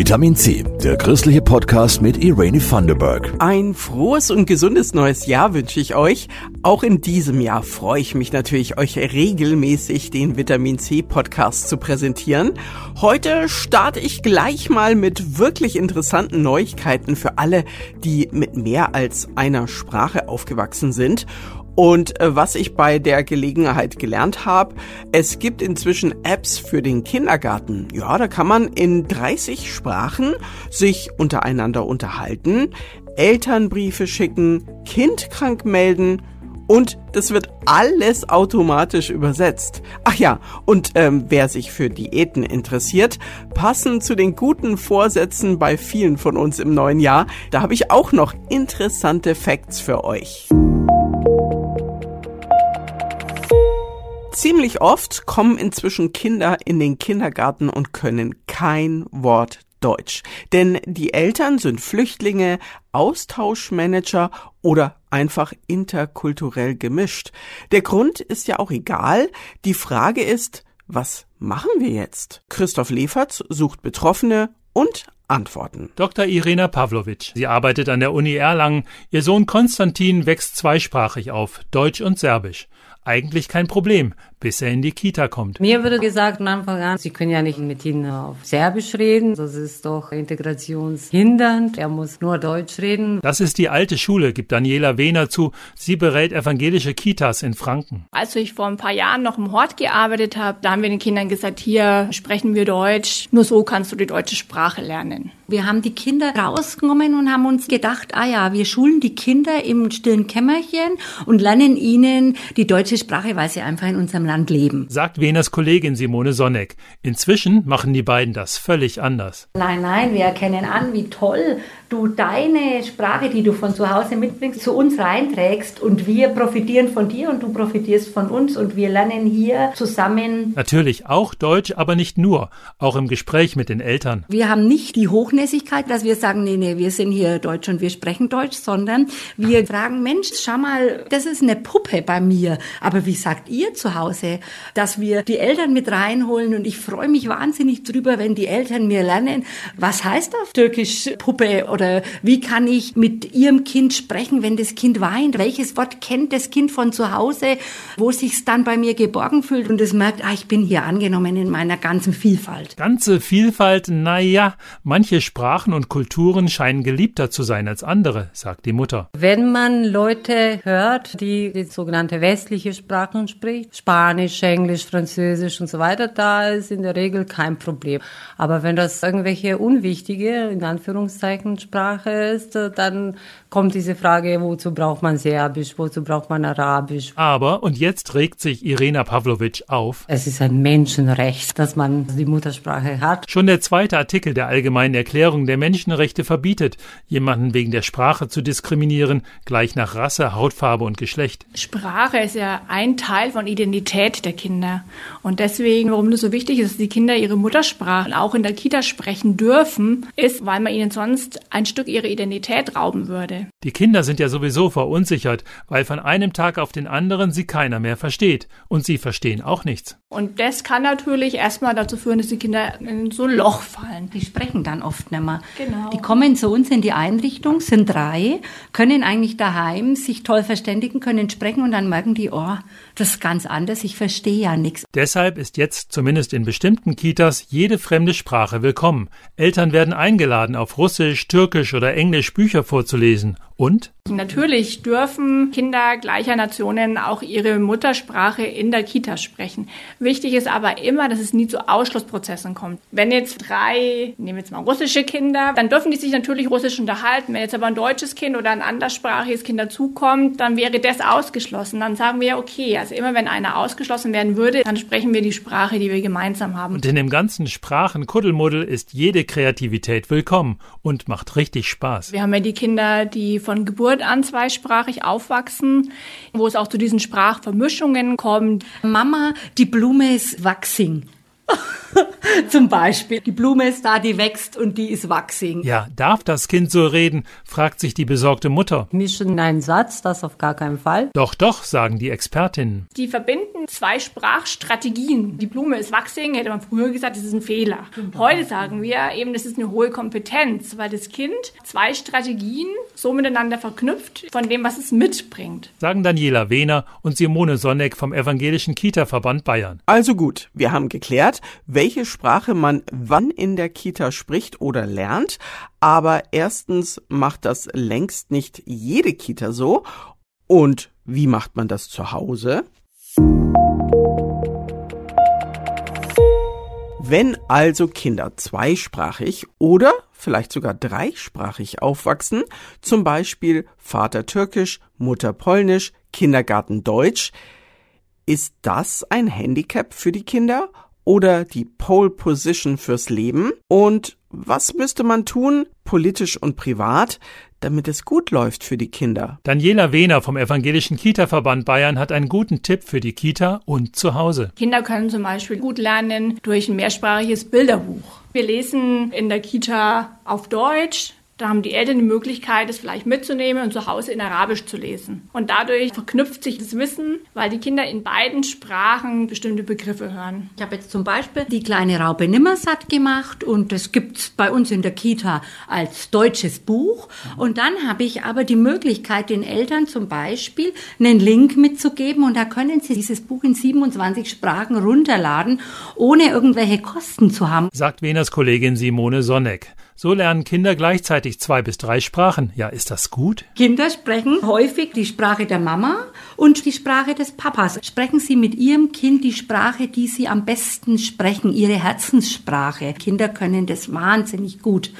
Vitamin C, der christliche Podcast mit Irene Thunderberg. Ein frohes und gesundes neues Jahr wünsche ich euch. Auch in diesem Jahr freue ich mich natürlich, euch regelmäßig den Vitamin C Podcast zu präsentieren. Heute starte ich gleich mal mit wirklich interessanten Neuigkeiten für alle, die mit mehr als einer Sprache aufgewachsen sind. Und äh, was ich bei der Gelegenheit gelernt habe, es gibt inzwischen Apps für den Kindergarten. Ja, da kann man in 30 Sprachen sich untereinander unterhalten, Elternbriefe schicken, Kind krank melden und das wird alles automatisch übersetzt. Ach ja, und ähm, wer sich für Diäten interessiert, passend zu den guten Vorsätzen bei vielen von uns im neuen Jahr, da habe ich auch noch interessante Facts für euch. Ziemlich oft kommen inzwischen Kinder in den Kindergarten und können kein Wort Deutsch. Denn die Eltern sind Flüchtlinge, Austauschmanager oder einfach interkulturell gemischt. Der Grund ist ja auch egal. Die Frage ist, was machen wir jetzt? Christoph Leferz sucht Betroffene und Antworten. Dr. Irena Pavlovic. Sie arbeitet an der Uni Erlangen. Ihr Sohn Konstantin wächst zweisprachig auf, Deutsch und Serbisch eigentlich kein Problem, bis er in die Kita kommt. Mir wurde gesagt von Anfang an, Sie können ja nicht mit ihm auf Serbisch reden, das ist doch integrationshindernd, er muss nur Deutsch reden. Das ist die alte Schule, gibt Daniela Wehner zu. Sie berät evangelische Kitas in Franken. Als ich vor ein paar Jahren noch im Hort gearbeitet habe, da haben wir den Kindern gesagt, hier sprechen wir Deutsch, nur so kannst du die deutsche Sprache lernen. Wir haben die Kinder rausgenommen und haben uns gedacht, ah ja, wir schulen die Kinder im stillen Kämmerchen und lernen ihnen die deutsche Sprache, weil sie einfach in unserem Land leben. Sagt Veners Kollegin Simone Sonneck. Inzwischen machen die beiden das völlig anders. Nein, nein, wir erkennen an, wie toll du deine Sprache, die du von zu Hause mitbringst, zu uns reinträgst und wir profitieren von dir und du profitierst von uns und wir lernen hier zusammen. Natürlich auch Deutsch, aber nicht nur, auch im Gespräch mit den Eltern. Wir haben nicht die Hochnäsigkeit, dass wir sagen, nee, nee, wir sind hier Deutsch und wir sprechen Deutsch, sondern wir fragen, Mensch, schau mal, das ist eine Puppe bei mir, aber wie sagt ihr zu Hause, dass wir die Eltern mit reinholen und ich freue mich wahnsinnig drüber, wenn die Eltern mir lernen, was heißt auf Türkisch Puppe oder wie kann ich mit ihrem Kind sprechen, wenn das Kind weint? Welches Wort kennt das Kind von zu Hause, wo sich dann bei mir geborgen fühlt und es merkt, ah, ich bin hier angenommen in meiner ganzen Vielfalt. Ganze Vielfalt, naja, manche Sprachen und Kulturen scheinen geliebter zu sein als andere, sagt die Mutter. Wenn man Leute hört, die die sogenannte westliche Sprachen spricht, Spanisch, Englisch, Französisch und so weiter, da ist in der Regel kein Problem. Aber wenn das irgendwelche unwichtige, in Anführungszeichen, Sprache ist, dann kommt diese Frage, wozu braucht man Serbisch, wozu braucht man Arabisch. Aber, und jetzt regt sich Irena Pavlovic auf. Es ist ein Menschenrecht, dass man die Muttersprache hat. Schon der zweite Artikel der Allgemeinen Erklärung der Menschenrechte verbietet, jemanden wegen der Sprache zu diskriminieren, gleich nach Rasse, Hautfarbe und Geschlecht. Sprache ist ja ein Teil von Identität der Kinder. Und deswegen, warum es so wichtig ist, dass die Kinder ihre Muttersprache auch in der Kita sprechen dürfen, ist, weil man ihnen sonst ein Stück ihrer Identität rauben würde. Die Kinder sind ja sowieso verunsichert, weil von einem Tag auf den anderen sie keiner mehr versteht. Und sie verstehen auch nichts. Und das kann natürlich erstmal dazu führen, dass die Kinder in so ein Loch fallen. Die sprechen dann oft nicht mehr. Genau. Die kommen zu uns in die Einrichtung, sind drei, können eigentlich daheim sich toll verständigen, können sprechen und dann merken die, oh, das ist ganz anders, ich verstehe ja nichts. Deshalb ist jetzt zumindest in bestimmten Kitas jede fremde Sprache willkommen. Eltern werden eingeladen, auf Russisch, Türkisch oder Englisch Bücher vorzulesen. Und? Natürlich dürfen Kinder gleicher Nationen auch ihre Muttersprache in der Kita sprechen. Wichtig ist aber immer, dass es nie zu Ausschlussprozessen kommt. Wenn jetzt drei, nehmen wir jetzt mal russische Kinder, dann dürfen die sich natürlich russisch unterhalten. Wenn jetzt aber ein deutsches Kind oder ein anderssprachiges Kind dazukommt, dann wäre das ausgeschlossen. Dann sagen wir, okay, also immer wenn einer ausgeschlossen werden würde, dann sprechen wir die Sprache, die wir gemeinsam haben. Und in dem ganzen Sprachenkuddelmuddel ist jede Kreativität willkommen und macht richtig Spaß. Wir haben ja die Kinder, die von Geburt an zweisprachig aufwachsen, wo es auch zu diesen Sprachvermischungen kommt. Mama, die Blume ist wachsing. Zum Beispiel, die Blume ist da, die wächst und die ist wachsing. Ja, darf das Kind so reden? fragt sich die besorgte Mutter. Mischen einen Satz, das auf gar keinen Fall. Doch, doch, sagen die Expertinnen. Die verbinden zwei Sprachstrategien. Die Blume ist wachsing, hätte man früher gesagt, das ist ein Fehler. Heute sagen wir eben, das ist eine hohe Kompetenz, weil das Kind zwei Strategien so miteinander verknüpft von dem, was es mitbringt. Sagen Daniela Wehner und Simone Sonneck vom Evangelischen Kita-Verband Bayern. Also gut, wir haben geklärt, welche Sprache man wann in der Kita spricht oder lernt. Aber erstens macht das längst nicht jede Kita so. Und wie macht man das zu Hause? Wenn also Kinder zweisprachig oder vielleicht sogar dreisprachig aufwachsen, zum Beispiel Vater Türkisch, Mutter Polnisch, Kindergarten Deutsch, ist das ein Handicap für die Kinder oder die Pole Position fürs Leben? Und was müsste man tun, politisch und privat, damit es gut läuft für die Kinder. Daniela Wehner vom Evangelischen Kita-Verband Bayern hat einen guten Tipp für die Kita und zu Hause. Kinder können zum Beispiel gut lernen durch ein mehrsprachiges Bilderbuch. Wir lesen in der Kita auf Deutsch, da haben die Eltern die Möglichkeit, es vielleicht mitzunehmen und zu Hause in Arabisch zu lesen. Und dadurch verknüpft sich das Wissen, weil die Kinder in beiden Sprachen bestimmte Begriffe hören. Ich habe jetzt zum Beispiel die kleine Raupe Nimmersatt gemacht und das gibt's bei uns in der Kita als deutsches Buch. Und dann habe ich aber die Möglichkeit, den Eltern zum Beispiel einen Link mitzugeben und da können sie dieses Buch in 27 Sprachen runterladen, ohne irgendwelche Kosten zu haben. Sagt Veners Kollegin Simone Sonneck. So lernen Kinder gleichzeitig zwei bis drei Sprachen. Ja, ist das gut? Kinder sprechen häufig die Sprache der Mama und die Sprache des Papas. Sprechen Sie mit Ihrem Kind die Sprache, die Sie am besten sprechen, Ihre Herzenssprache. Kinder können das wahnsinnig gut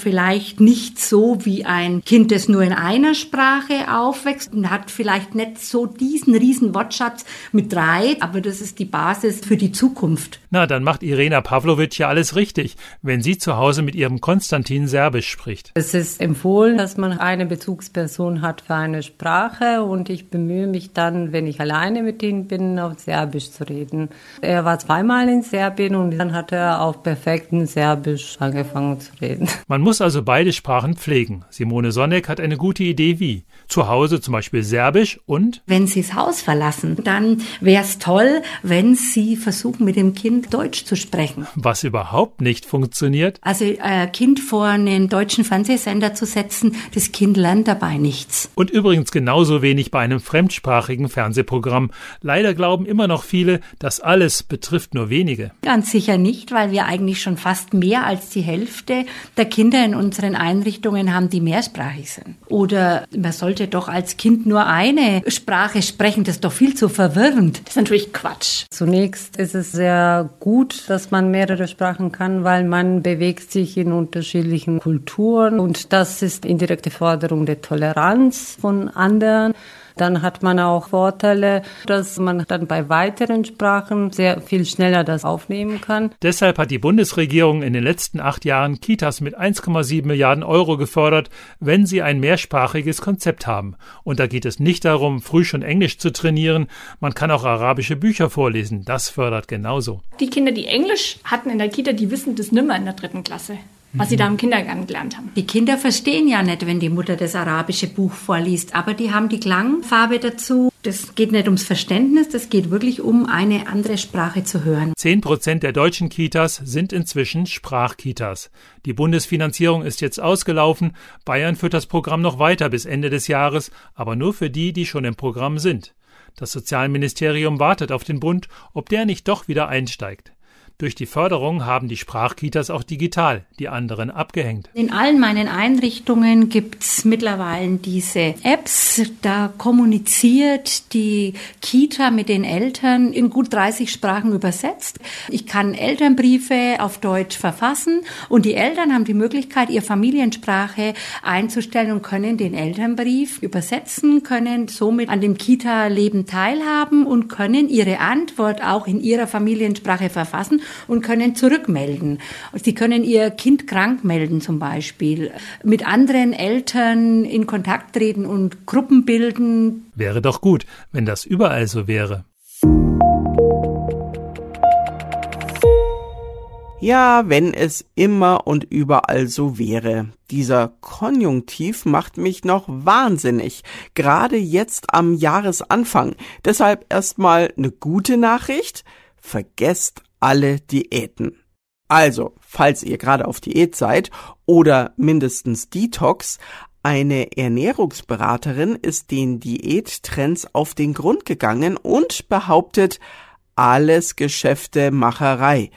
vielleicht nicht so wie ein Kind, das nur in einer Sprache aufwächst und hat vielleicht nicht so diesen riesen Wortschatz mit drei, aber das ist die Basis für die Zukunft. Na, dann macht Irena Pavlovic ja alles richtig, wenn sie zu Hause mit ihrem Konstantin Serbisch spricht. Es ist empfohlen, dass man eine Bezugsperson hat für eine Sprache und ich bemühe mich dann, wenn ich alleine mit ihm bin, auf Serbisch zu reden. Er war zweimal in Serbien und dann hat er auf perfekten Serbisch angefangen zu reden. Man muss also beide Sprachen pflegen. Simone Sonneck hat eine gute Idee wie. Zu Hause zum Beispiel Serbisch und Wenn Sie das Haus verlassen, dann wäre es toll, wenn Sie versuchen, mit dem Kind Deutsch zu sprechen. was überhaupt nicht funktioniert. Also äh, Kind vor einen deutschen Fernsehsender zu setzen, das Kind lernt dabei nichts. Und übrigens genauso wenig bei einem fremdsprachigen Fernsehprogramm. Leider glauben immer noch viele, das alles betrifft nur wenige. Ganz sicher nicht, weil wir eigentlich schon fast mehr als die Hälfte der Kinder in unseren Einrichtungen haben, die mehrsprachig sind. Oder man sollte doch als Kind nur eine Sprache sprechen, das ist doch viel zu verwirrend. Das ist natürlich Quatsch. Zunächst ist es sehr gut, dass man mehrere Sprachen kann, weil man bewegt sich in unterschiedlichen Kulturen und das ist indirekte Forderung der Toleranz von anderen. Dann hat man auch Vorteile, dass man dann bei weiteren Sprachen sehr viel schneller das aufnehmen kann. Deshalb hat die Bundesregierung in den letzten acht Jahren Kitas mit 1,7 Milliarden Euro gefördert, wenn sie ein mehrsprachiges Konzept haben. Und da geht es nicht darum, früh schon Englisch zu trainieren, man kann auch arabische Bücher vorlesen, das fördert genauso. Die Kinder, die Englisch hatten in der Kita, die wissen das nimmer in der dritten Klasse, was sie da im Kindergarten gelernt haben. Die Kinder verstehen ja nicht, wenn die Mutter das arabische Buch vorliest, aber die haben die Klangfarbe dazu. Das geht nicht ums Verständnis, das geht wirklich um eine andere Sprache zu hören. Zehn Prozent der deutschen Kitas sind inzwischen Sprachkitas. Die Bundesfinanzierung ist jetzt ausgelaufen. Bayern führt das Programm noch weiter bis Ende des Jahres, aber nur für die, die schon im Programm sind. Das Sozialministerium wartet auf den Bund, ob der nicht doch wieder einsteigt. Durch die Förderung haben die Sprachkitas auch digital, die anderen abgehängt. In allen meinen Einrichtungen gibt's mittlerweile diese Apps. Da kommuniziert die Kita mit den Eltern in gut 30 Sprachen übersetzt. Ich kann Elternbriefe auf Deutsch verfassen und die Eltern haben die Möglichkeit, ihre Familiensprache einzustellen und können den Elternbrief übersetzen, können somit an dem Kita-Leben teilhaben und können ihre Antwort auch in ihrer Familiensprache verfassen und können zurückmelden. Sie können ihr Kind krank melden zum Beispiel, mit anderen Eltern in Kontakt treten und Gruppen bilden. Wäre doch gut, wenn das überall so wäre. Ja, wenn es immer und überall so wäre. Dieser Konjunktiv macht mich noch wahnsinnig, gerade jetzt am Jahresanfang. Deshalb erstmal eine gute Nachricht. Vergesst alle Diäten. Also, falls ihr gerade auf Diät seid oder mindestens Detox, eine Ernährungsberaterin ist den Diättrends auf den Grund gegangen und behauptet, alles Geschäftemacherei.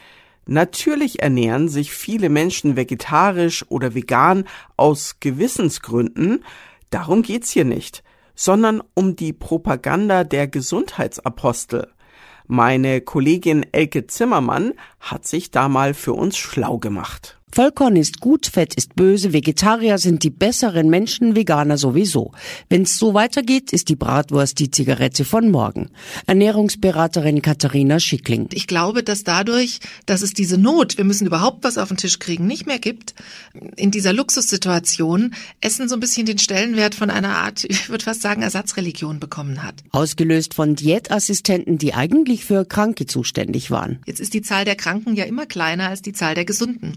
Natürlich ernähren sich viele Menschen vegetarisch oder vegan aus Gewissensgründen, darum geht's hier nicht, sondern um die Propaganda der Gesundheitsapostel. Meine Kollegin Elke Zimmermann hat sich da mal für uns schlau gemacht. Vollkorn ist gut, Fett ist böse, Vegetarier sind die besseren Menschen, Veganer sowieso. Wenn's so weitergeht, ist die Bratwurst die Zigarette von morgen. Ernährungsberaterin Katharina Schickling. Ich glaube, dass dadurch, dass es diese Not, wir müssen überhaupt was auf den Tisch kriegen, nicht mehr gibt, in dieser Luxussituation Essen so ein bisschen den Stellenwert von einer Art, ich würde fast sagen, Ersatzreligion bekommen hat. Ausgelöst von Diätassistenten, die eigentlich für Kranke zuständig waren. Jetzt ist die Zahl der Kranken ja immer kleiner als die Zahl der Gesunden.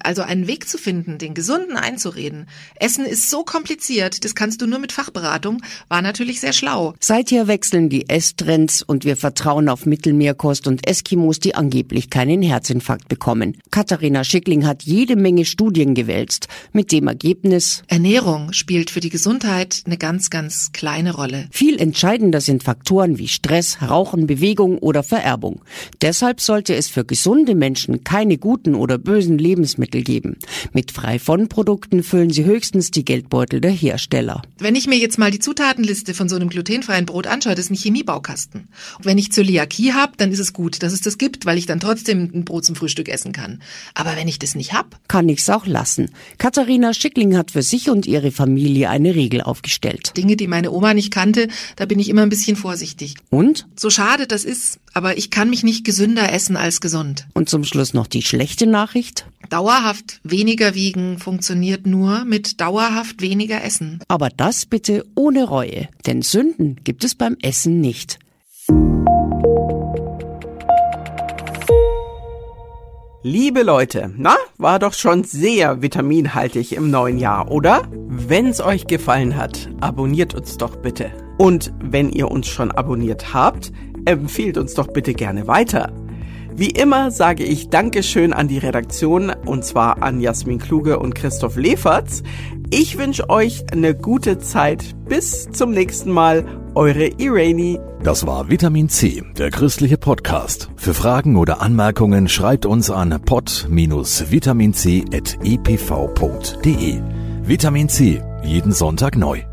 Also einen Weg zu finden, den Gesunden einzureden. Essen ist so kompliziert, das kannst du nur mit Fachberatung, war natürlich sehr schlau. Seither wechseln die Esstrends und wir vertrauen auf Mittelmeerkost und Eskimos, die angeblich keinen Herzinfarkt bekommen. Katharina Schickling hat jede Menge Studien gewälzt, mit dem Ergebnis Ernährung spielt für die Gesundheit eine ganz, ganz kleine Rolle. Viel entscheidender sind Faktoren wie Stress, Rauchen, Bewegung oder Vererbung. Deshalb sollte es für gesunde Menschen keine guten oder bösen Lebensmittel Lebensmittel geben. Mit frei von Produkten füllen sie höchstens die Geldbeutel der Hersteller. Wenn ich mir jetzt mal die Zutatenliste von so einem glutenfreien Brot anschaue, das ist ein Chemiebaukasten. Und wenn ich Zöliakie habe, dann ist es gut, dass es das gibt, weil ich dann trotzdem ein Brot zum Frühstück essen kann. Aber wenn ich das nicht hab, kann ich's auch lassen. Katharina Schickling hat für sich und ihre Familie eine Regel aufgestellt. Dinge, die meine Oma nicht kannte, da bin ich immer ein bisschen vorsichtig. Und? So schade das ist, aber ich kann mich nicht gesünder essen als gesund. Und zum Schluss noch die schlechte Nachricht? Dauerhaft weniger wiegen funktioniert nur mit dauerhaft weniger Essen. Aber das bitte ohne Reue, denn Sünden gibt es beim Essen nicht. Liebe Leute, na, war doch schon sehr vitaminhaltig im neuen Jahr, oder? Wenn's euch gefallen hat, abonniert uns doch bitte. Und wenn ihr uns schon abonniert habt, empfehlt uns doch bitte gerne weiter. Wie immer sage ich Dankeschön an die Redaktion und zwar an Jasmin Kluge und Christoph Leferz. Ich wünsche euch eine gute Zeit. Bis zum nächsten Mal. Eure Irene. Das war Vitamin C, der christliche Podcast. Für Fragen oder Anmerkungen schreibt uns an pod-vitaminc.epv.de. Vitamin C, jeden Sonntag neu.